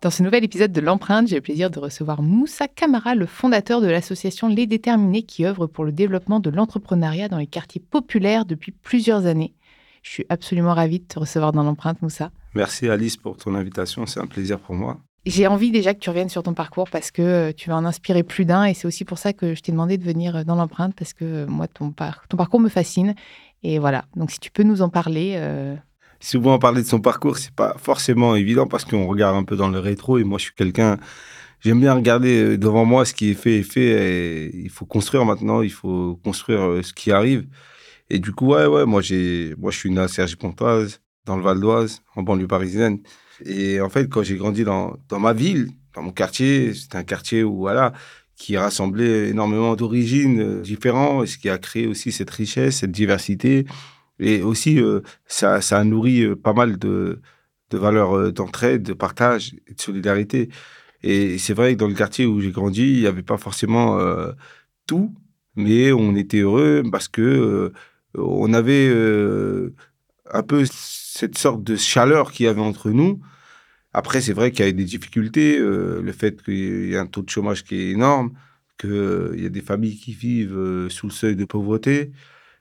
Dans ce nouvel épisode de l'empreinte, j'ai le plaisir de recevoir Moussa Kamara, le fondateur de l'association Les Déterminés qui œuvre pour le développement de l'entrepreneuriat dans les quartiers populaires depuis plusieurs années. Je suis absolument ravie de te recevoir dans l'empreinte, Moussa. Merci Alice pour ton invitation, c'est un plaisir pour moi. J'ai envie déjà que tu reviennes sur ton parcours parce que euh, tu vas en inspirer plus d'un et c'est aussi pour ça que je t'ai demandé de venir euh, dans l'empreinte parce que euh, moi, ton, ton, parcours me fascine. Et voilà, donc si tu peux nous en parler, souvent parler de son parcours, c'est pas forcément évident parce qu'on regarde un peu dans le rétro et moi je suis quelqu'un, j'aime bien regarder euh, devant moi ce qui est fait et fait il faut construire maintenant, il faut construire euh, ce qui arrive. Et du coup, ouais, ouais, moi j'ai, moi je suis né à Cergy-Pontoise, dans le Val d'Oise, en banlieue parisienne. Et en fait, quand j'ai grandi dans, dans ma ville, dans mon quartier, c'était un quartier où, voilà, qui rassemblait énormément d'origines euh, différentes, ce qui a créé aussi cette richesse, cette diversité. Et aussi, euh, ça, ça a nourri euh, pas mal de, valeurs euh, d'entraide, de partage de solidarité. Et c'est vrai que dans le quartier où j'ai grandi, il n'y avait pas forcément tout, mais on était heureux parce que on avait un peu cette sorte de chaleur qu'il y avait entre nous. Après, c'est vrai qu'il y a des difficultés, le fait qu'il y a un taux de chômage qui est énorme, qu'il y a des familles qui vivent sous le seuil de pauvreté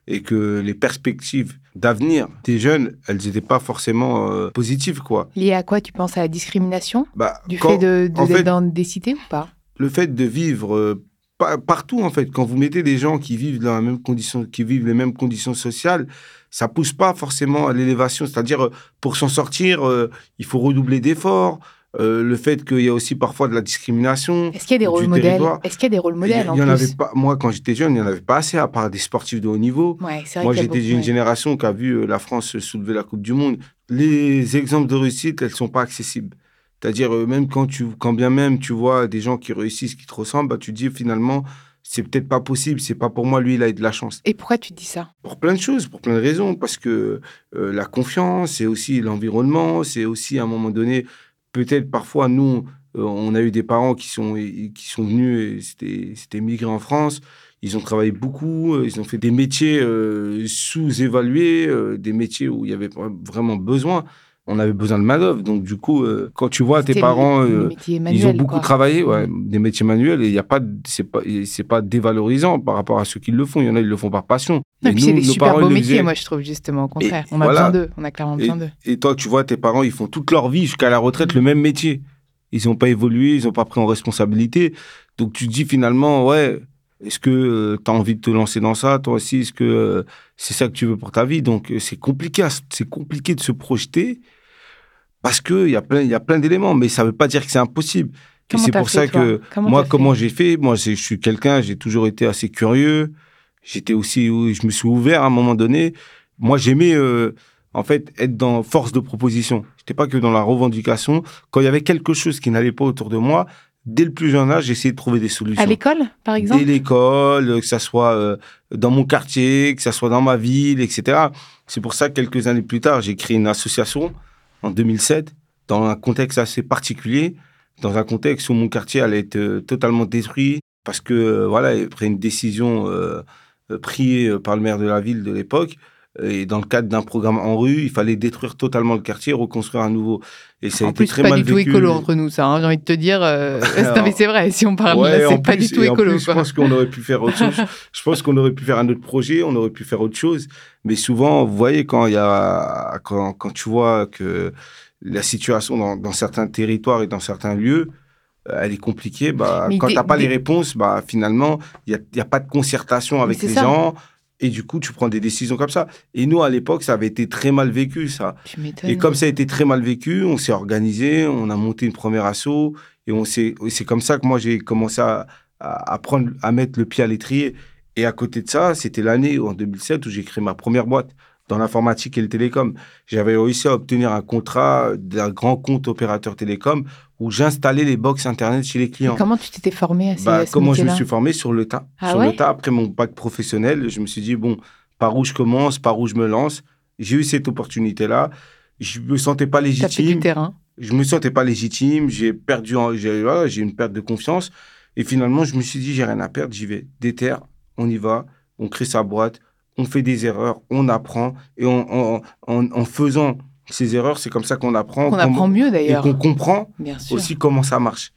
et que les perspectives d'avenir des jeunes, elles n'étaient pas forcément euh, positives, quoi. Lié à quoi Tu penses à la discrimination? Bah, Du fait de, d'être dans des cités ou pas? Le fait de vivre euh, partout, en fait. Quand vous mettez des gens qui vivent dans la même condition, qui vivent les mêmes conditions sociales, ça pousse pas forcément à l'élévation. C'est-à-dire, euh, pour s'en sortir, il faut redoubler d'efforts. Euh, le fait qu'il y a aussi parfois de la discrimination. Est-ce qu'il y a des rôles modèles Est-ce qu'il y a des rôles modèles Il y, en, avait pas. Moi, quand j'étais jeune, il n'y en avait pas assez, à part des sportifs de haut niveau. Ouais, vrai moi, j'étais d'une génération qui a vu euh, la France soulever la Coupe du Monde. Les exemples de réussite, elles ne sont pas accessibles. C'est-à-dire, euh, même quand, tu, quand bien même tu vois des gens qui réussissent, qui te ressemblent, bah, tu dis finalement, c'est peut-être pas possible, c'est pas pour moi, lui, il a eu de la chance. Et pourquoi tu dis ça? Pour plein de choses, pour plein de raisons. Parce que la confiance, c'est aussi l'environnement, c'est aussi à un moment donné peut-être parfois, nous, euh, on a eu des parents qui sont, qui sont venus, c'était migré en France. Ils ont travaillé beaucoup, euh, ils ont fait des métiers euh, sous-évalués, des métiers où il y avait vraiment besoin. On avait besoin de main-d'œuvre. Donc, du coup, quand tu vois tes parents, ils ont beaucoup travaillé, ouais, des métiers manuels, et il y a pas, c'est pas, c'est pas dévalorisant par rapport à ceux qui le font. Il y en a, ils le font par passion. Et puis c'est des super beaux métiers, moi, je trouve, justement, au contraire. on a besoin d'eux. On a clairement besoin d'eux. Et toi, tu vois, tes parents, ils font toute leur vie jusqu'à la retraite le même métier. Ils n'ont pas évolué, ils n'ont pas pris en responsabilité. Donc, tu te dis finalement, ouais, est-ce que euh, tu as envie de te lancer dans ça, toi aussi? Est-ce que euh, c'est ça que tu veux pour ta vie? Donc, euh, c'est compliqué, c'est compliqué de se projeter parce qu'il y a plein, y a plein d'éléments, mais ça ne veut pas dire que c'est impossible. et c'est pour ça que moi, comment j'ai fait Moi, je suis quelqu'un, j'ai toujours été assez curieux. J'étais aussi, je me suis ouvert à un moment donné. Moi, j'aimais euh, en fait être dans force de proposition. J'étais pas que dans la revendication. Quand il y avait quelque chose qui n'allait pas autour de moi, dès le plus jeune âge, j'essayais de trouver des solutions. À l'école, par exemple? Dès l'école, que ça soit euh, dans mon quartier, que ça soit dans ma ville, etc. C'est pour ça que quelques années plus tard, j'ai créé une association en 2007 dans un contexte assez particulier, dans un contexte où mon quartier allait être euh, totalement détruit parce que voilà, il pris une décision euh, prié euh, par le maire de la ville de l'époque. Et dans le cadre d'un programme en rue, il fallait détruire totalement le quartier, reconstruire un nouveau. Et ça a été très pas mal du tout écolo entre nous, ça. Hein, j'ai envie de te dire. Euh... mais c'est vrai. Si on parle là, c'est pas du tout écolo. Plus, je pense qu'on aurait pu faire autre chose. je pense qu'on aurait pu faire un autre projet, on aurait pu faire autre chose. Mais souvent, vous voyez quand il y a quand, quand tu vois que la situation dans, dans certains territoires et dans certains lieux, euh, elle est compliquée, bah, quand tu n'as pas les réponses, bah, finalement, il n'y a, pas de concertation avec les gens. Et du coup, tu prends des décisions comme ça. Et nous, à l'époque, ça avait été très mal vécu, ça. Et comme ça a été très mal vécu, on s'est organisé, on a monté une première asso. Et on c'est comme ça que moi, j'ai commencé à, à, à mettre le pied à l'étrier. Et à côté de ça, c'était l'année, en 2007, où j'ai créé ma première boîte dans l'informatique et le télécom. J'avais réussi à obtenir un contrat d'un grand compte opérateur télécom où j'installais les box Internet chez les clients. comment tu t'étais formé à, ces, bah, à ce Comment je me suis formé sur le tas. Ah sur ouais le tas, après mon bac professionnel, je me suis dit, bon, par où je commence, par où je me lance? J'ai eu cette opportunité-là. Je me sentais pas T'as fait du légitime. terrain. Je me sentais pas légitime. J'ai perdu, j'ai voilà, une perte de confiance. Et finalement, je me suis dit, j'ai rien à perdre, j'y vais. Déterre, on y va, on crée sa boîte, on fait des erreurs, on apprend. Et en, en, en- en faisant ces erreurs, c'est comme ça qu'on apprend. Qu'on apprend mieux et d'ailleurs. qu'on comprend aussi comment ça marche.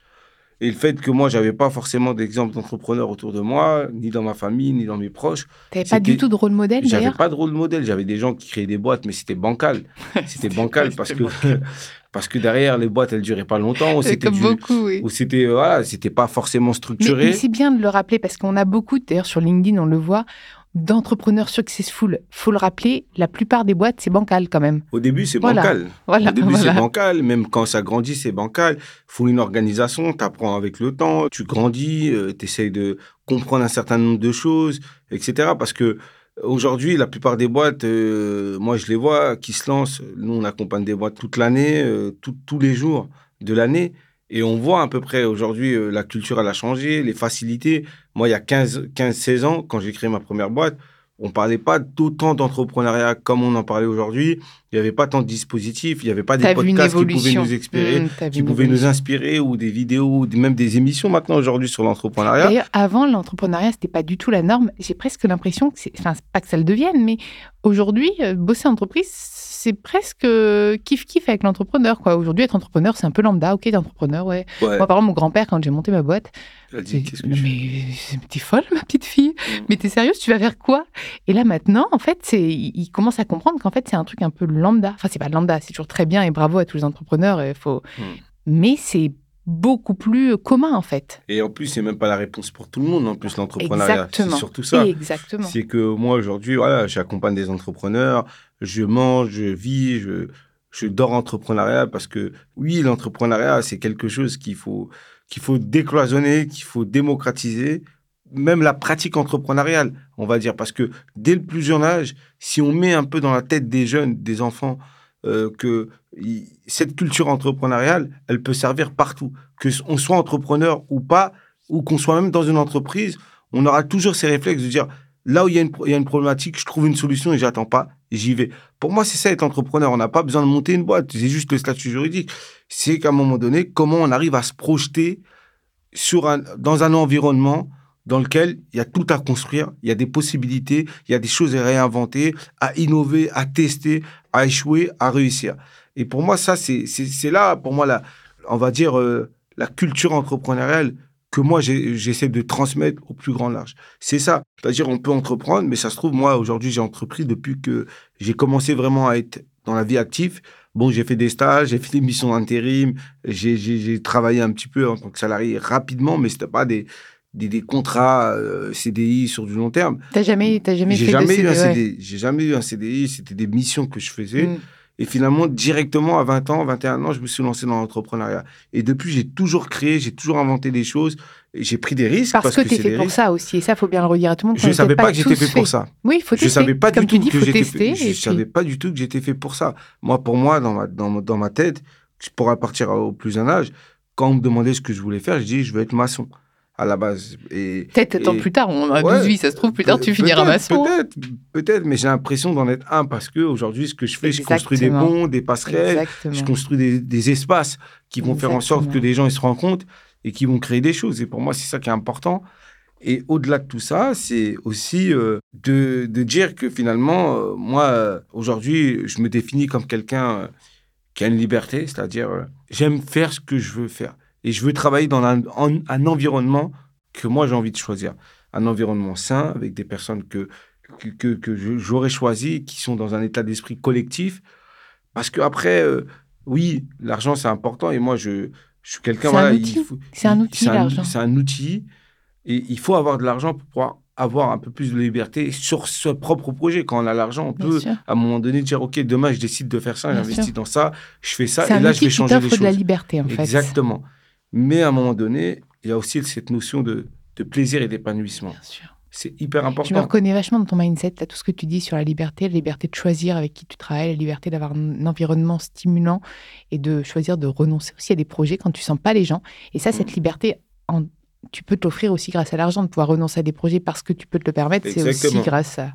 Et le fait que moi, j'avais pas forcément d'exemple d'entrepreneurs autour de moi, ni dans ma famille, ni dans mes proches. T'avais pas du tout de rôle modèle J'avais d'ailleurs pas de rôle modèle. J'avais des gens qui créaient des boîtes, mais c'était bancal. C'était bancal parce que, parce que derrière, les boîtes, elles duraient pas longtemps. Ou c'était beaucoup, oui. ou c'était, voilà, c'était pas forcément Mais, structuré. mais c'est bien de le rappeler parce qu'on a beaucoup, d'ailleurs sur LinkedIn, on le voit, d'entrepreneurs successful. Faut le rappeler, la plupart des boîtes, c'est bancal quand même. Au début, c'est Voilà. bancal. Voilà. Au début, voilà. c'est bancal. Même quand ça grandit, c'est bancal. faut une organisation. Tu apprends avec le temps. Tu grandis. tu essayes de comprendre un certain nombre de choses, etc. Parce que aujourd'hui, la plupart des boîtes, euh, moi, je les vois qui se lancent. Nous, on accompagne des boîtes toute l'année, euh, tout- tous les jours de l'année. Et on voit à peu près aujourd'hui, euh, la culture, elle a changé, les facilités. Moi, il y a 15, 15 16 ans, quand j'ai créé ma première boîte, on parlait pas d'autant d'entrepreneuriat comme on en parlait aujourd'hui. Il n'y avait pas tant de dispositifs, il n'y avait pas des podcasts qui pouvaient nous inspirer, Mmh, qui pouvaient nous inspirer, ou des vidéos, ou même des émissions maintenant aujourd'hui sur l'entrepreneuriat. D'ailleurs, avant, l'entrepreneuriat, c'était pas du tout la norme. J'ai presque l'impression que c'est, enfin, c'est pas que ça le devienne, mais aujourd'hui, euh, bosser en entreprise, c'est presque euh, kiff-kiff avec l'entrepreneur, quoi. Aujourd'hui, être entrepreneur, c'est un peu lambda. Ok, t'es entrepreneur, ouais. Ouais. Moi, par exemple, mon grand-père, quand j'ai monté ma boîte, dit, fais? mais t'es folle, ma petite fille. Mm. Mais t'es sérieuse, tu vas faire quoi? Et là, maintenant, en fait, c'est, il il commence à comprendre qu'en fait, c'est un truc un peu lambda. Enfin, c'est pas lambda, c'est toujours très bien et bravo à tous les entrepreneurs. Il faut... Mm. Mais c'est beaucoup plus commun, en fait. Et en plus, c'est même pas la réponse pour tout le monde, en plus, l'entrepreneuriat. C'est surtout ça. Exactement. C'est que moi, aujourd'hui, voilà, j'accompagne des entrepreneurs, je mange, je vis, je, je dors entrepreneuriat parce que, oui, l'entrepreneuriat, c'est quelque chose qu'il faut, qu'il faut décloisonner, qu'il faut démocratiser, même la pratique entrepreneuriale, on va dire, parce que dès le plus jeune âge, si on met un peu dans la tête des jeunes, des enfants, euh, que cette culture entrepreneuriale, elle peut servir partout. Que on soit entrepreneur ou pas, ou qu'on soit même dans une entreprise, on aura toujours ces réflexes de dire là où il y, a une, problématique, je trouve une solution et j'attends pas, j'y vais. Pour moi, c'est ça être entrepreneur. On n'a pas besoin de monter une boîte, c'est juste le statut juridique. C'est qu'à un moment donné, comment on arrive à se projeter sur dans un environnement dans lequel il y a tout à construire, il y a des possibilités, il y a des choses à réinventer, à innover, à tester, à échouer, à réussir. Et pour moi, ça, c'est là, pour moi, la, on va dire, euh, la culture entrepreneuriale que moi, j'essaie de transmettre au plus grand large. C'est ça. C'est-à-dire, on peut entreprendre, mais ça se trouve, moi, aujourd'hui, j'ai entrepris depuis que j'ai commencé vraiment à être dans la vie active. Bon, j'ai fait des stages, j'ai fait des missions d'intérim, j'ai travaillé un petit peu en tant que salarié rapidement, mais c'était pas des, des, des contrats euh, CDI sur du long terme. T'as jamais, t'as jamais J'ai fait jamais de eu un CD, ouais. CDI. J'ai jamais eu un CDI. C'était des missions que je faisais. Mm. Et finalement, directement à 20 ans, 21 ans, je me suis lancé dans l'entrepreneuriat. Et depuis, j'ai toujours créé, j'ai toujours inventé des choses. Et j'ai pris des risques Parce, parce, que, que, fait pour risques. ça aussi. Et ça, faut bien le redire à tout le monde. Je ne savais pas que j'étais fait pour ça. Oui, il faut Je tester. savais pas Comme du tout dis, que j'étais fait. Je puis- savais pas du tout que j'étais fait pour ça. Moi, pour moi, dans ma, dans, dans ma tête, je pourrais partir au plus jeune âge. Quand on me demandait ce que je voulais faire, je dis je veux être maçon à la base. Peut-être Et- plus tard, on a Ouais. 12 vies, ça se trouve, plus tard, tu finiras maçon. Peut-être, peut-être, mais j'ai l'impression d'en être un parce que aujourd'hui, ce que je fais, je construis des Exactement. ponts, des passerelles, Exactement. je construis des, des espaces qui vont faire en sorte Exactement. que les gens ils se rencontrent et qui vont créer des choses. Et pour moi, c'est ça qui est important. Et au-delà de tout ça, c'est aussi euh, de, de dire que finalement, euh, moi, euh, aujourd'hui, je me définis comme quelqu'un qui a une liberté, c'est-à-dire j'aime faire ce que je veux faire. Et je veux travailler dans un, en- un environnement que moi j'ai envie de choisir. Un environnement sain, avec des personnes que, que, que, j'aurais choisies, qui sont dans un état d'esprit collectif. Parce que après, euh, oui, l'argent c'est important et moi je, je suis quelqu'un. C'est un voilà, outil. faut- C'est un il- outil, l'argent. C'est un outil et il faut avoir de l'argent pour pouvoir avoir un peu plus de liberté sur ce propre projet. Quand on a l'argent, on Bien peut sûr. à un moment donné dire ok, demain je décide de faire ça, Bien j'investis sûr. dans ça, je fais ça C'est et un là je vais qui changer les t'offre de la choses. liberté, en fait. Exactement. Mais à un moment donné, il y a aussi cette notion de, de plaisir et d'épanouissement. Bien sûr. C'est hyper important. Je me reconnais vachement dans ton mindset, là, tout ce que tu dis sur la liberté, la liberté de choisir avec qui tu travailles, la liberté d'avoir un environnement stimulant et de choisir de renoncer aussi à des projets quand tu sens pas les gens. Et ça, cette mm. liberté, en, tu peux t'offrir aussi grâce à l'argent, de pouvoir renoncer à des projets parce que tu peux te le permettre, c'est aussi grâce à,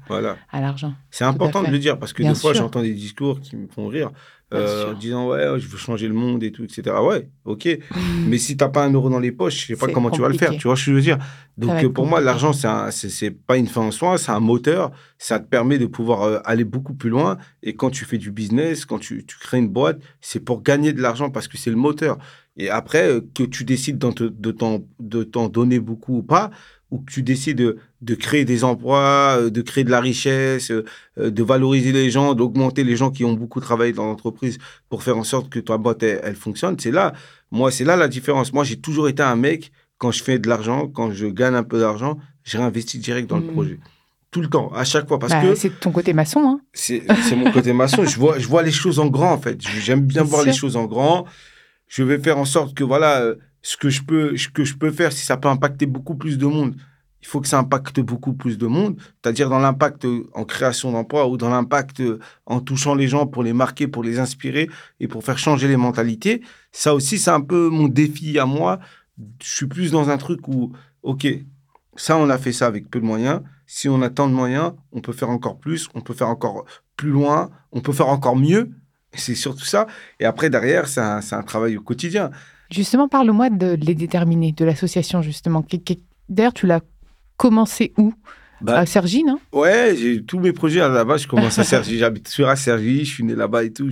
à l'argent. C'est important de le dire parce que des fois, j'entends des discours qui me font rire. Euh, en disant ouais je veux changer le monde et tout etc ouais ok. Mais si t'as pas un euro dans les poches je sais pas comment tu vas le faire tu vois ce que je veux dire? Donc pour moi l'argent c'est c'est pas une fin en soi c'est un moteur. Ça te permet de pouvoir euh, aller beaucoup plus loin. Et quand tu fais du business quand tu, tu crées une boîte c'est pour gagner de l'argent parce que c'est le moteur et après, euh, que tu décides de t'en donner beaucoup ou pas, ou que tu décides de, de, créer des emplois, euh, de créer de la richesse, euh, de valoriser les gens, d'augmenter les gens qui ont beaucoup travaillé dans l'entreprise pour faire en sorte que ta boîte, elle, fonctionne, c'est là, moi, c'est là la différence. Moi, j'ai toujours été un mec, quand je fais de l'argent, quand je gagne un peu d'argent, je réinvestis direct dans le mmh. projet tout le temps, à chaque fois. Parce bah, que c'est ton côté maçon. Hein c'est mon côté maçon. je vois, je vois les choses en grand, en fait. J'aime bien voir les choses en grand je vais faire en sorte que voilà euh, ce que je peux ce que je peux faire si ça peut impacter beaucoup plus de monde il faut que ça impacte beaucoup plus de monde. C'est-à-dire dans l'impact euh, en création d'emplois ou dans l'impact euh, en touchant les gens pour les marquer pour les inspirer et pour faire changer les mentalités. Ça aussi c'est un peu mon défi à moi. Je suis plus dans un truc où ok ça on a fait ça avec peu de moyens. Si on a tant de moyens on peut faire encore plus on peut faire encore plus loin on peut faire encore mieux c'est surtout ça. Et après, derrière, c'est un, un, travail au quotidien. Justement, parle-moi de Les Déterminés, de l'association, justement. D'ailleurs, tu l'as commencé où? Bah, à Sergi, non? Ouais, j'ai tous mes projets base, je commence à Sergi. J'habite sur à Sergi, je suis né là-bas et tout.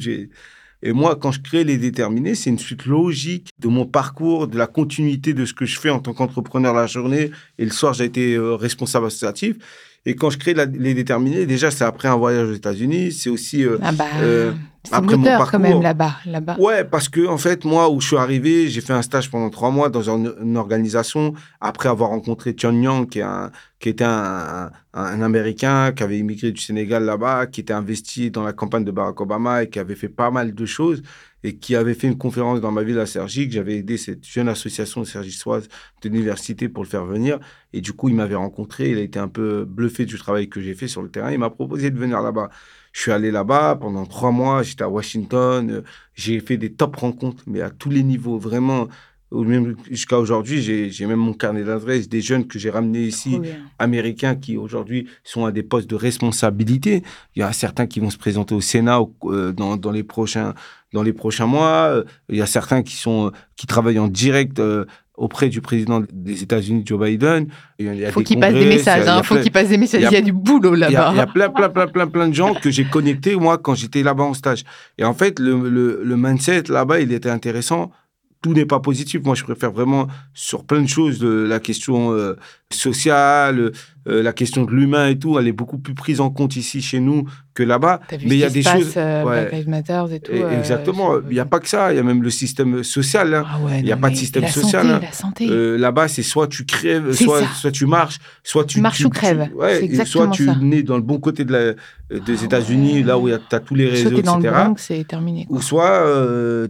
Et moi, quand je crée Les Déterminés, c'est une suite logique de mon parcours, de la continuité de ce que je fais en tant qu'entrepreneur la journée. Et le soir, j'ai été euh, responsable associatif. Et quand je crée les déterminés, déjà, c'est après un voyage aux États-Unis. C'est aussi euh, ah bah, euh, après mon parcours. quand même là-bas, là-bas. Ouais, parce que en fait, moi, où je suis arrivé, j'ai fait un stage pendant trois mois dans une, organisation. Après avoir rencontré Tian Yang, qui, est un, qui était un, un, Américain qui avait immigré du Sénégal là-bas, qui était investi dans la campagne de Barack Obama et qui avait fait pas mal de choses et qui avait fait une conférence dans ma ville à Sergi, que j'avais aidé cette jeune association sergissoise de l'université pour le faire venir. Et du coup, il m'avait rencontré, il a été un peu bluffé du travail que j'ai fait sur le terrain. Il m'a proposé de venir là-bas. Je suis allé là-bas pendant trois mois, j'étais à Washington, euh, j'ai fait des top rencontres, mais à tous les niveaux, vraiment. Même jusqu'à aujourd'hui, j'ai même mon carnet d'adresses des jeunes que j'ai ramenés ici, américains, qui aujourd'hui sont à des postes de responsabilité. Il y a certains qui vont se présenter au Sénat euh, dans, dans les prochains dans les prochains mois. Il y a certains qui sont qui travaillent en direct euh, auprès du président des États-Unis, Joe Biden. Il faut qu'il passe des messages. Il faut qu'il passe des messages. Il y a, du boulot là-bas. Il y a, plein, plein, plein, plein, plein de gens que j'ai connectés moi quand j'étais là-bas en stage. Et en fait, le, le, le mindset là-bas, il était intéressant tout n'est pas positif. Moi, je préfère vraiment sur plein de choses, de la question euh, sociale, euh, la question de l'humain et tout, elle est beaucoup plus prise en compte ici chez nous que là-bas. Mais il y a des choses. Euh, ouais. et tout. exactement. Il n'y a pas que ça. Il y a même le système social. Hein. Ah il n'y a pas de système social. Santé, hein. La santé. là-bas, c'est soit tu crèves, soit, soit tu marches, soit tu. Marches ou crèves. ouais, soit tu nais dans le bon côté de la, des ah États-Unis, là où tu as tous les réseaux, soit dans etc. Le c'est terminé. Ou soit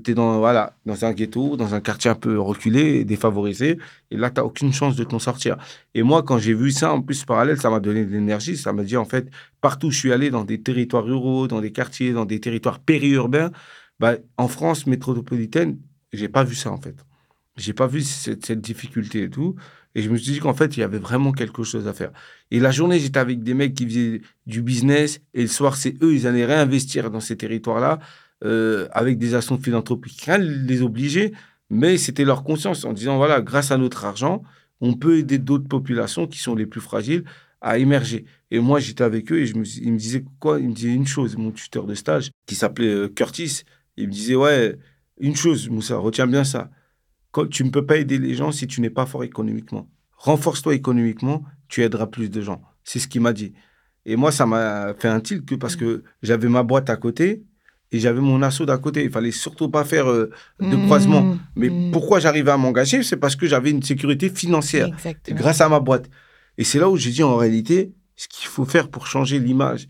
tu es dans, voilà, dans un ghetto, dans un quartier un peu reculé, défavorisé, et là, tu n'as aucune chance de t'en sortir. Et moi, quand j'ai vu ça, en plus, parallèle, ça m'a donné de l'énergie. Ça m'a dit, en fait, partout où je suis allé, dans des territoires ruraux, dans des quartiers, dans des territoires périurbains, bah, en France métropolitaine, j'ai pas vu ça, en fait. J'ai pas vu cette, difficulté et tout. Et je me suis dit qu'en fait, il y avait vraiment quelque chose à faire. Et la journée, j'étais avec des mecs qui faisaient du business. Et le soir, c'est eux, ils allaient réinvestir dans ces territoires-là euh, avec des actions philanthropiques. Rien les obligeait, mais c'était leur conscience en disant, voilà, grâce à notre argent, on peut aider d'autres populations qui sont les plus fragiles à émerger. Et moi, j'étais avec eux et je me, ils me disaient quoi? Il me disait une chose, mon tuteur de stage, qui s'appelait euh, Curtis, il me disait, ouais, une chose, Moussa, retiens bien ça. Quand, tu ne peux pas aider les gens si tu n'es pas fort économiquement. Renforce-toi économiquement, tu aideras plus de gens. C'est ce qu'il m'a dit. Et moi, ça m'a fait un tilt que parce que j'avais ma boîte à côté et j'avais mon assaut d'à côté. Il fallait surtout pas faire euh, de mmh, croisement. Mais mmh. pourquoi j'arrivais à m'engager? C'est parce que j'avais une sécurité financière grâce à ma boîte. Et c'est là où j'ai dit en réalité, ce qu'il faut faire pour changer l'image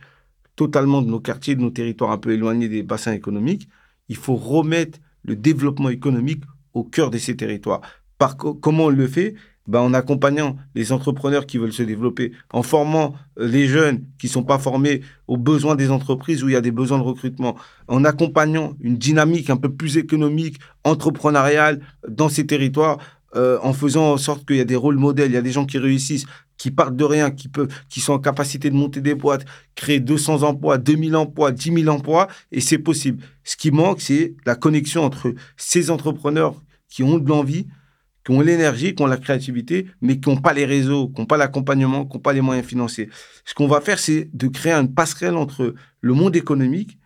totalement de nos quartiers, de nos territoires un peu éloignés des bassins économiques, il faut remettre le développement économique au cœur de ces territoires. Par comment on le fait? Ben, en accompagnant les entrepreneurs qui veulent se développer, en formant euh, les jeunes qui ne sont pas formés aux besoins des entreprises où il y a des besoins de recrutement, en accompagnant une dynamique un peu plus économique, entrepreneuriale dans ces territoires, euh, en faisant en sorte qu'il y a des rôles modèles, il y a des gens qui réussissent, qui partent de rien, qui, peuvent, qui sont en capacité de monter des boîtes, créer 200 emplois, 2000 emplois, 10 000 emplois, et c'est possible. Ce qui manque, c'est la connexion entre ces entrepreneurs qui ont de l'envie, qui ont l'énergie, qui ont la créativité, mais qui n'ont pas les réseaux, qui n'ont pas l'accompagnement, qui n'ont pas les moyens financiers. Ce qu'on va faire, c'est de créer une passerelle entre le monde économique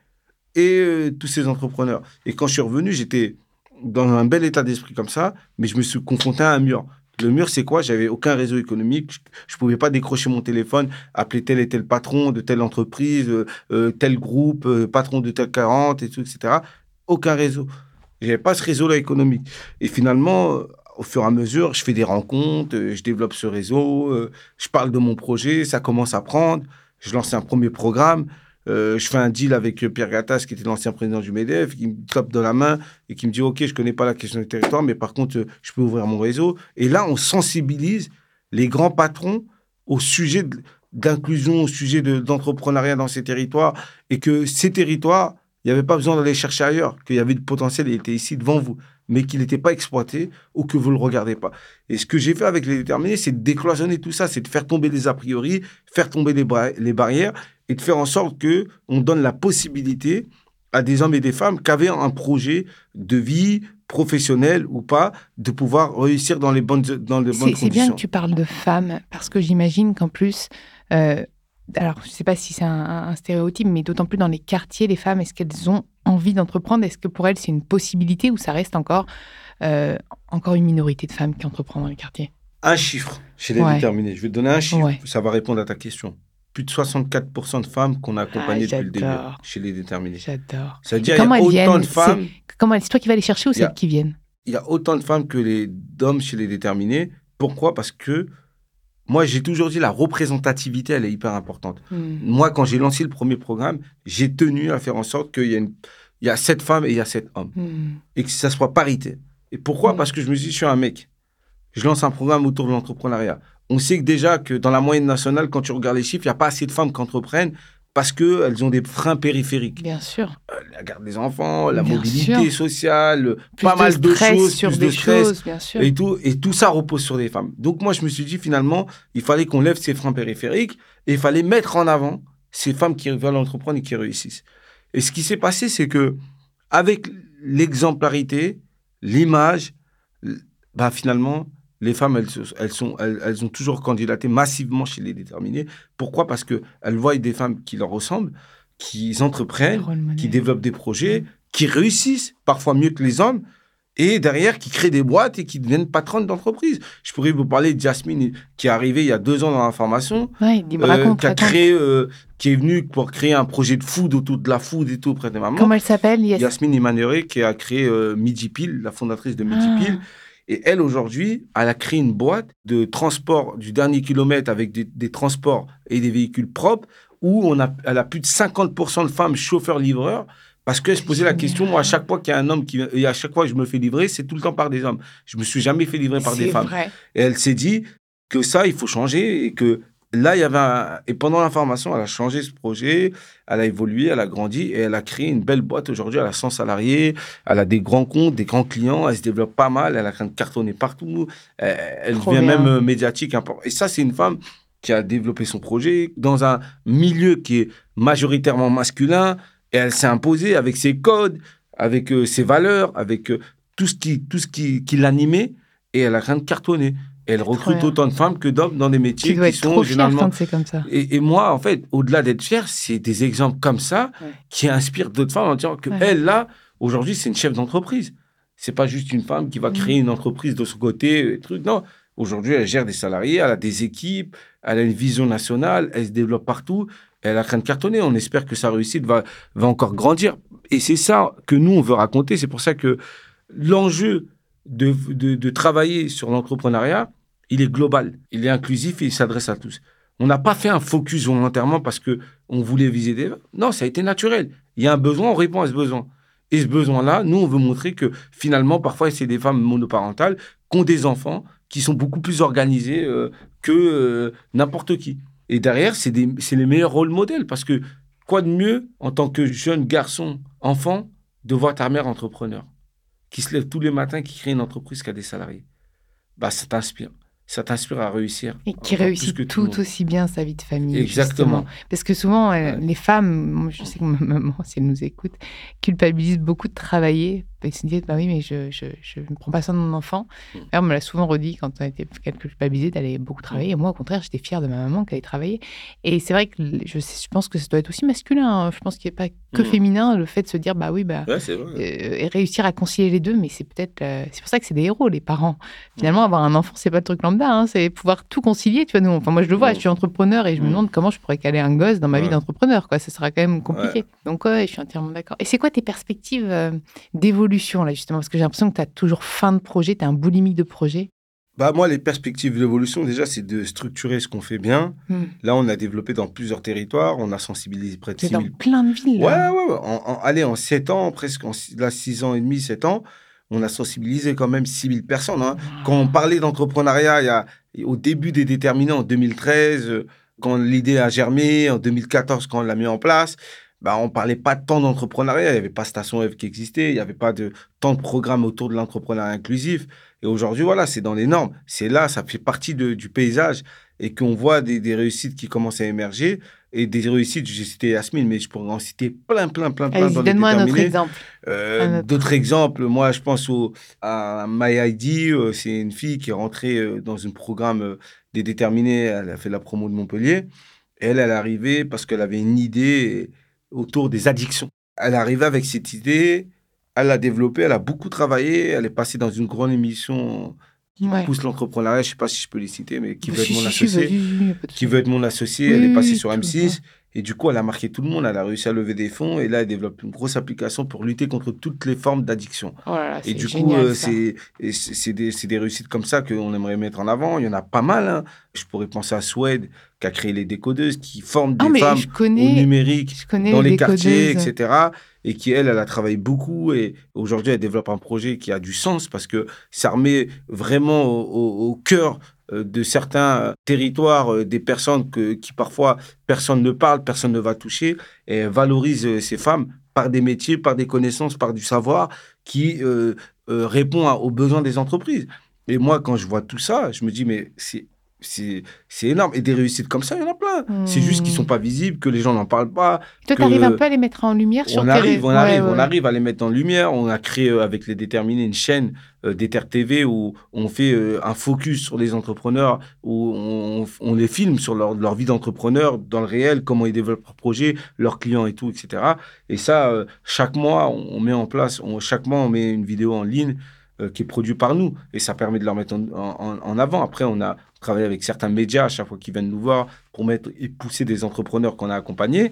et euh, tous ces entrepreneurs. Et quand je suis revenu, j'étais dans un bel état d'esprit comme ça, mais je me suis confronté à un mur. Le mur, c'est quoi? J'avais aucun réseau économique. Je ne pouvais pas décrocher mon téléphone, appeler tel et tel patron de telle entreprise, euh, euh, tel groupe, patron de tel 40, et tout, etc. Aucun réseau. J'avais pas ce réseau-là économique. Et finalement, au fur et à mesure, je fais des rencontres, euh, je développe ce réseau, euh, je parle de mon projet, ça commence à prendre. Je lance un premier programme. Euh, je fais un deal avec Pierre Gattas, qui était l'ancien président du MEDEF, qui me tape dans la main et qui me dit Ok, je connais pas la question du territoire, mais par contre, je peux ouvrir mon réseau. Et là, on sensibilise les grands patrons au sujet d'inclusion, au sujet d'entrepreneuriat dans ces territoires et que ces territoires il n'y avait pas besoin d'aller chercher ailleurs, qu'il y avait du potentiel, il était ici devant vous, mais qu'il n'était pas exploité ou que vous ne le regardez pas. Et ce que j'ai fait avec les déterminés, c'est de décloisonner tout ça, c'est de faire tomber les a priori, faire tomber les, les barrières et de faire en sorte que on donne la possibilité à des hommes et des femmes qui avaient un projet de vie professionnel ou pas, de pouvoir réussir dans les bonnes, dans les bonnes conditions. C'est bien que tu parles de femmes, parce que j'imagine qu'en plus, euh, alors je ne sais pas si c'est un, stéréotype, mais d'autant plus dans les quartiers, les femmes, est-ce qu'elles ont envie d'entreprendre Est-ce que pour elles, c'est une possibilité ou ça reste encore, euh, encore une minorité de femmes qui entreprennent dans les quartiers? Un chiffre chez les déterminés. Je vais te donner un chiffre, ça va répondre à ta question. Plus de 64% de femmes qu'on a accompagnées ah, depuis le début chez les déterminés. J'adore. Ça veut dire qu'il y a autant de femmes. Comment c'est toi qui vas les chercher ou c'est elles qui viennent? Il y a autant de femmes que les d'hommes chez les déterminés. Pourquoi? Parce que moi, j'ai toujours dit la représentativité, elle est hyper importante. Hmm. Moi, quand j'ai lancé le premier programme, j'ai tenu à faire en sorte qu'il y a, une, il y a sept femmes et il y a sept hommes. Hmm. Et que ça soit parité. Et pourquoi? Hmm. Parce que je me suis dit, je suis un mec. Je lance un programme autour de l'entrepreneuriat. On sait que déjà que dans la moyenne nationale, quand tu regardes les chiffres, il n'y a pas assez de femmes qui entreprennent parce qu'elles ont des freins périphériques. Bien sûr. Euh, la garde des enfants, la mobilité sociale, pas mal de choses, sur plus des de stress, choses, bien sûr. Et, tout, et tout ça repose sur des femmes. Donc moi, je me suis dit finalement, il fallait qu'on lève ces freins périphériques et il fallait mettre en avant ces femmes qui veulent entreprendre et qui réussissent. Et ce qui s'est passé, c'est que avec l'exemplarité, l'image, bah finalement, les femmes, elles, elles, sont, elles, ont toujours candidaté massivement chez les déterminés. Pourquoi? Parce qu'elles voient des femmes qui leur ressemblent, qui entreprennent, qui développent des projets, qui réussissent parfois mieux que les hommes, et derrière, qui créent des boîtes et qui deviennent patronnes d'entreprise. Je pourrais vous parler de Jasmine, qui est arrivée il y a deux ans dans la formation, euh, qui, a créé, euh, qui est venue pour créer un projet de food autour de la food et tout auprès de maman. Comment elle s'appelle Yasmine Imanere, qui a créé euh, la fondatrice de Midi ah. Et elle, aujourd'hui, elle a créé une boîte de transport du dernier kilomètre avec des, transports et des véhicules propres où on a, elle a plus de 50% de femmes chauffeurs-livreurs parce qu'elle se posait la question, moi, à chaque fois qu'il y a un homme qui. Et à chaque fois que je me fais livrer, c'est tout le temps par des hommes. Je me suis jamais fait livrer par des femmes. Et elle s'est dit que ça, il faut changer et que là, il y avait un... Et pendant la formation, elle a changé ce projet, elle a évolué, elle a grandi et elle a créé une belle boîte. Aujourd'hui, elle a 100 salariés, elle a des grands comptes, des grands clients, elle se développe pas mal, elle a cartonner partout, elle, devient même euh, médiatique. Et ça, c'est une femme qui a développé son projet dans un milieu qui est majoritairement masculin et elle s'est imposée avec ses codes, avec euh, ses valeurs, avec euh, tout ce qui, tout ce qui, qui l'animait et elle a train de cartonner elle recrute autant de femmes que d'hommes dans des métiers qui sont généralement. comme ça. Et, moi, en fait, au-delà d'être fier, c'est des exemples comme ça qui inspirent d'autres femmes en disant que elle là, aujourd'hui, c'est une chef d'entreprise. C'est pas juste une femme qui va créer une entreprise de son côté, truc. Non, aujourd'hui, elle gère des salariés, elle a des équipes, elle a une vision nationale, elle se développe partout. Elle a train de cartonner. On espère que sa réussite va, va encore grandir. Et c'est ça que nous, on veut raconter. C'est pour ça que l'enjeu de, de, de travailler sur l'entrepreneuriat, il est global, il est inclusif et il s'adresse à tous. On n'a pas fait un focus volontairement parce que on voulait viser des... Non, ça a été naturel. Il y a un besoin, on répond à ce besoin. Et ce besoin-là, nous, on veut montrer que finalement, parfois, c'est des femmes monoparentales qui ont des enfants, qui sont beaucoup plus organisés euh, que euh, n'importe qui. Et derrière, c'est les meilleurs rôles modèles parce que quoi de mieux en tant que jeune garçon, enfant, de voir ta mère entrepreneur qui se lève tous les matins, qui crée une entreprise qui a des salariés? Bah, ça t'inspire ça t'inspire à réussir. Et qui réussit tout, tout aussi bien sa vie de famille. Exactement. Parce que souvent, euh, les femmes, je sais que ma maman, si elle nous écoute, culpabilisent beaucoup de travailler disent, bah oui, mais je ne prends pas soin de mon enfant. Mm. on me l'a souvent redit quand on était culpabilisé d'aller beaucoup travailler. Et moi, au contraire, j'étais fière de ma maman qui allait travailler. Et c'est vrai que je, je, pense que ça doit être aussi masculin. Hein. Je pense qu'il n'y a pas que mm. féminin, le fait de se dire, bah oui, bah, euh, et réussir à concilier les deux. Mais c'est peut-être, euh, c'est pour ça que c'est des héros, les parents. Finalement, avoir un enfant, c'est pas le truc lambda. Hein. c'est pouvoir tout concilier. Tu vois, nous, enfin, moi, je le vois, je suis entrepreneur et je me demande comment je pourrais caler un gosse dans ma vie d'entrepreneur. Ça sera quand même compliqué. Donc, ouais, je suis entièrement d'accord. Et c'est quoi tes perspectives euh, d'évolution là, justement Parce que j'ai l'impression que tu as toujours fin de projet, tu as un boulimique de projet. Bah moi, les perspectives d'évolution, déjà, c'est de structurer ce qu'on fait bien. Hmm. Là, on a développé dans plusieurs territoires, on a sensibilisé près de 6 000... dans plein de villes. Ouais, ouais, ouais. En, allez, en 7 ans, presque, en, là, 6 ans et demi, 7 ans, on a sensibilisé quand même 6 000 personnes. Hein. Quand on parlait d'entrepreneuriat, il y a, au début des déterminants, en 2013, euh, quand l'idée a germé, en 2014, quand on l'a mis en place, bah, on parlait pas tant d'entrepreneuriat. Il n'y avait pas Station F qui existait. Il n'y avait pas de tant de programmes autour de l'entrepreneuriat inclusif. Et aujourd'hui, voilà, c'est dans les normes. C'est là, ça fait partie du paysage et qu'on voit des, réussites qui commencent à émerger. Et des réussites, j'ai cité Yasmine, mais je pourrais en citer plein, plein, plein, plein. Donne-moi un autre exemple. Euh, d'autres exemples, moi, je pense au, à MyID. Euh, c'est une fille qui est rentrée euh, dans un programme des déterminés. Elle a fait la promo de Montpellier. Elle, elle est arrivée parce qu'elle avait une idée autour des addictions. Elle est arrivée avec cette idée, elle l'a développée, elle a beaucoup travaillé, elle est passée dans une grande émission qui pousse l'entrepreneuriat, je ne sais pas si je peux les citer, mais qui veut être mon associé. Qui veut être mon associé, elle est passée sur M6. Et du coup, elle a marqué tout le monde, elle a réussi à lever des fonds et là, elle développe une grosse application pour lutter contre toutes les formes d'addiction. Oh et du coup, euh, c'est des, des, réussites comme ça qu'on aimerait mettre en avant. Il y en a pas mal. Hein. Je pourrais penser à Suède, qui a créé les décodeuses, qui forment ah, des femmes au numérique dans les, quartiers, etc. Et qui, elle, elle a travaillé beaucoup. Et aujourd'hui, elle développe un projet qui a du sens parce que ça remet vraiment au, au cœur de certains euh, territoires, euh, des personnes que, qui parfois personne ne parle, personne ne va toucher, et valorise ces femmes par des métiers, par des connaissances, par du savoir qui répond aux besoins des entreprises. Et moi, quand je vois tout ça, je me dis, mais c'est c'est énorme. Et des réussites comme ça, il y en a plein. C'est juste qu'ils ne sont hmm. pas visibles, que les gens n'en parlent pas. Toi, tu arrives un peu à les mettre en lumière sur on arrive, on, arrive, on arrive à les mettre en lumière. On a créé euh, avec les déterminés une chaîne euh, d'Ether TV où on fait euh, un focus sur les entrepreneurs, où on, les filme sur leur, leur vie d'entrepreneur dans le réel, comment ils développent leurs projets, leurs clients et tout, etc. Et ça, chaque mois, on, met en place, chaque mois, on met une vidéo en ligne qui est produite par nous. Et ça permet de leur mettre en, en avant. Après, on a travailler avec certains médias à chaque fois qu'ils viennent nous voir pour mettre et pousser des entrepreneurs qu'on a accompagnés.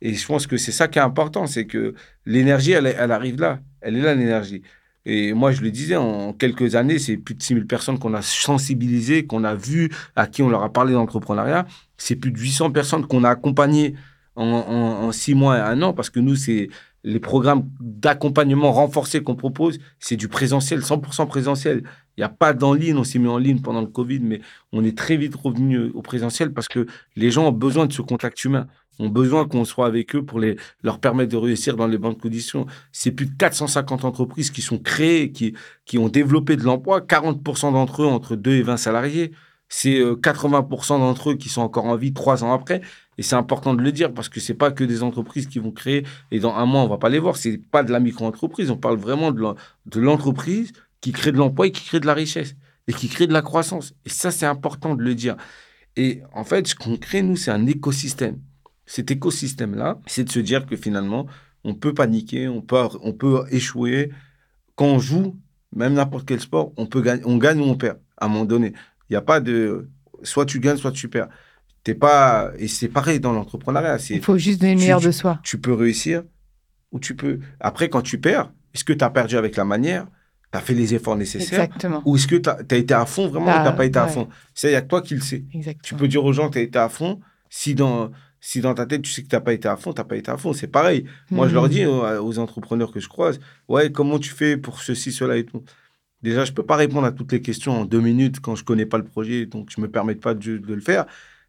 Et je pense que c'est ça qui est important, c'est que l'énergie, elle, elle, arrive là. Elle est là, l'énergie. Et moi, je le disais, en quelques années, c'est plus de 6000 personnes qu'on a sensibilisées, qu'on a vues, à qui on leur a parlé d'entrepreneuriat. C'est plus de 800 personnes qu'on a accompagnées en, en, six mois et un an, parce que nous, c'est les programmes d'accompagnement renforcés qu'on propose, c'est du présentiel, 100% présentiel. Il n'y a pas d'en ligne, on s'est mis en ligne pendant le Covid, mais on est très vite revenu au présentiel parce que les gens ont besoin de ce contact humain, ont besoin qu'on soit avec eux pour les, leur permettre de réussir dans les bonnes conditions. C'est plus de 450 entreprises qui sont créées, qui, qui ont développé de l'emploi, 40% d'entre eux entre 2 et 20 salariés. C'est 80% euh, d'entre eux qui sont encore en vie trois ans après. Et c'est important de le dire parce que c'est pas que des entreprises qui vont créer et dans un mois on va pas les voir. C'est pas de la micro-entreprise. On parle vraiment de l'entreprise qui crée de l'emploi et qui crée de la richesse et qui crée de la croissance. Et ça c'est important de le dire. Et en fait, ce qu'on crée nous, c'est un écosystème. Cet écosystème-là, c'est de se dire que finalement, on peut paniquer, on peut, échouer. Quand on joue, même n'importe quel sport, on peut on gagne ou on perd à un moment donné. Il n'y a pas de soit tu gagnes, soit tu perds. T'es pas et c'est pareil dans l'entrepreneuriat. Il faut juste donner le meilleur de soi. Tu peux réussir ou tu peux. Après, quand tu perds, est-ce que tu as perdu avec la manière Tu as fait les efforts nécessaires Exactement. Ou est-ce que tu as, été à fond vraiment ou tu n'as pas été à fond? C'est il y a que toi qui le sais. Tu peux dire aux gens que tu as été à fond. Si dans, si dans ta tête, tu sais que tu n'as pas été à fond, tu n'as pas été à fond. C'est pareil. Moi, je leur dis aux, aux, entrepreneurs que je croise, ouais, comment tu fais pour ceci, cela et tout Déjà, je peux pas répondre à toutes les questions en deux minutes quand je connais pas le projet, donc je me permets pas de, de le faire.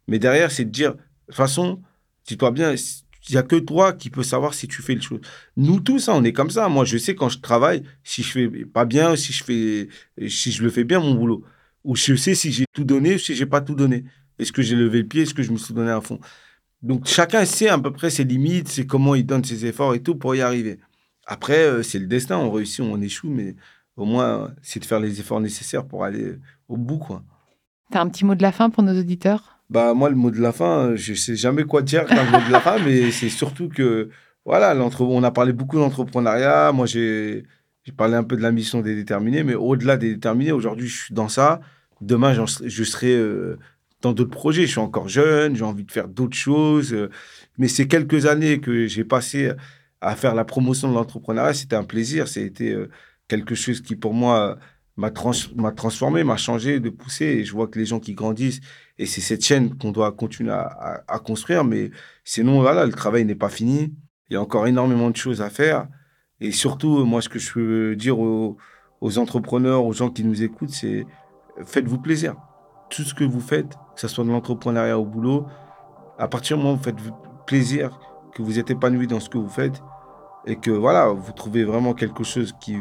Mais derrière, c'est de dire, de toute façon, dis-toi bien, il y a que toi qui peux savoir si tu fais le chose. Nous tous, hein, on est comme ça. Moi, je sais quand je travaille, si je fais pas bien, si je fais, si je le fais bien mon boulot, ou je sais si j'ai tout donné, ou si j'ai pas tout donné. Est-ce que j'ai levé le pied, est-ce que je me suis donné à fond? Donc chacun sait à peu près ses limites, c'est comment il donne ses efforts et tout pour y arriver. Après, euh, c'est le destin, on réussit, on échoue, mais au moins, c'est de faire les efforts nécessaires pour aller au bout, quoi. T'as un petit mot de la fin pour nos auditeurs? Bah moi, le mot de la fin, je sais jamais quoi dire comme le mot de la fin, mais c'est surtout que voilà, on a parlé beaucoup d'entrepreneuriat. Moi, j'ai parlé un peu de la mission des déterminés, mais au-delà des déterminés, aujourd'hui, je suis dans ça. Demain, je serai euh, dans d'autres projets. Je suis encore jeune, j'ai envie de faire d'autres choses. Euh, mais ces quelques années que j'ai passées à faire la promotion de l'entrepreneuriat, c'était un plaisir. C'était euh, quelque chose qui, pour moi, m'a transformé, m'a changé, de pousser. Et je vois que les gens qui grandissent, et c'est cette chaîne qu'on doit continuer à, construire. Mais sinon, voilà, le travail n'est pas fini. Il y a encore énormément de choses à faire. Et surtout, moi, ce que je peux dire aux, aux entrepreneurs, aux gens qui nous écoutent, c'est faites-vous plaisir. Tout ce que vous faites, que ce soit de l'entrepreneuriat au boulot, à partir du moment où vous faites plaisir, que vous êtes épanoui dans ce que vous faites, et que voilà, vous trouvez vraiment quelque chose qui,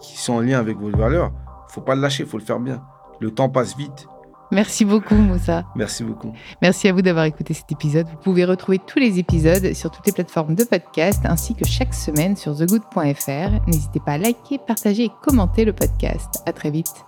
qui sont en lien avec vos valeurs, faut pas le lâcher, faut le faire bien. Le temps passe vite. Merci beaucoup, Moussa. Merci beaucoup. Merci à vous d'avoir écouté cet épisode. Vous pouvez retrouver tous les épisodes sur toutes les plateformes de podcast ainsi que chaque semaine sur thegood.fr. N'hésitez pas à liker, partager et commenter le podcast. À très vite.